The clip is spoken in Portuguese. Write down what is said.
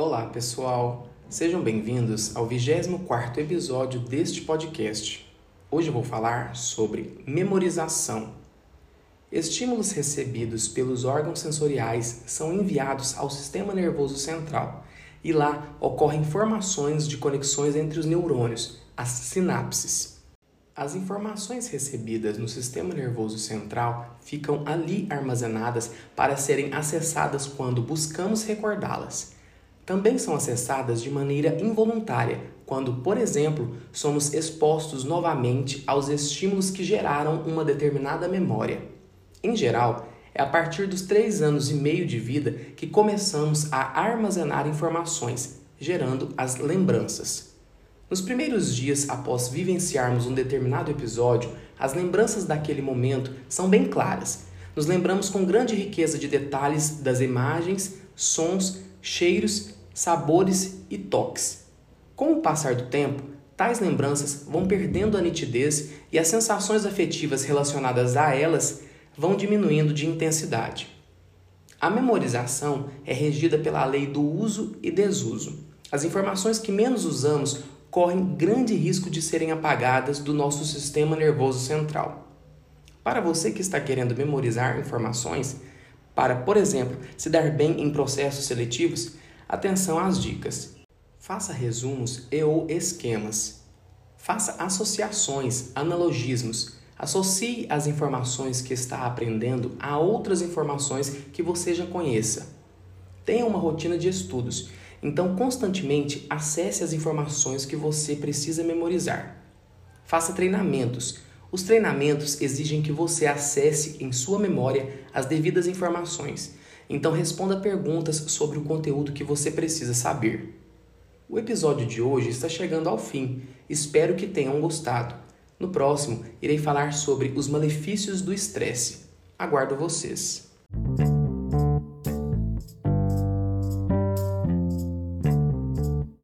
Olá, pessoal. Sejam bem-vindos ao 24º episódio deste podcast. Hoje vou falar sobre memorização. Estímulos recebidos pelos órgãos sensoriais são enviados ao sistema nervoso central e lá ocorrem formações de conexões entre os neurônios, as sinapses. As informações recebidas no sistema nervoso central ficam ali armazenadas para serem acessadas quando buscamos recordá-las. Também são acessadas de maneira involuntária, quando, por exemplo, somos expostos novamente aos estímulos que geraram uma determinada memória. Em geral, é a partir dos três anos e meio de vida que começamos a armazenar informações, gerando as lembranças. Nos primeiros dias após vivenciarmos um determinado episódio, as lembranças daquele momento são bem claras. Nos lembramos com grande riqueza de detalhes das imagens, sons, cheiros, sabores e toques. Com o passar do tempo, tais lembranças vão perdendo a nitidez e as sensações afetivas relacionadas a elas vão diminuindo de intensidade. A memorização é regida pela lei do uso e desuso. As informações que menos usamos correm grande risco de serem apagadas do nosso sistema nervoso central. Para você que está querendo memorizar informações, para, por exemplo, se dar bem em processos seletivos, atenção às dicas. Faça resumos e ou esquemas. Faça associações, analogismos. Associe as informações que está aprendendo a outras informações que você já conheça. Tenha uma rotina de estudos então, constantemente acesse as informações que você precisa memorizar. Faça treinamentos. Os treinamentos exigem que você acesse em sua memória as devidas informações. Então, responda perguntas sobre o conteúdo que você precisa saber. O episódio de hoje está chegando ao fim. Espero que tenham gostado. No próximo, irei falar sobre os malefícios do estresse. Aguardo vocês.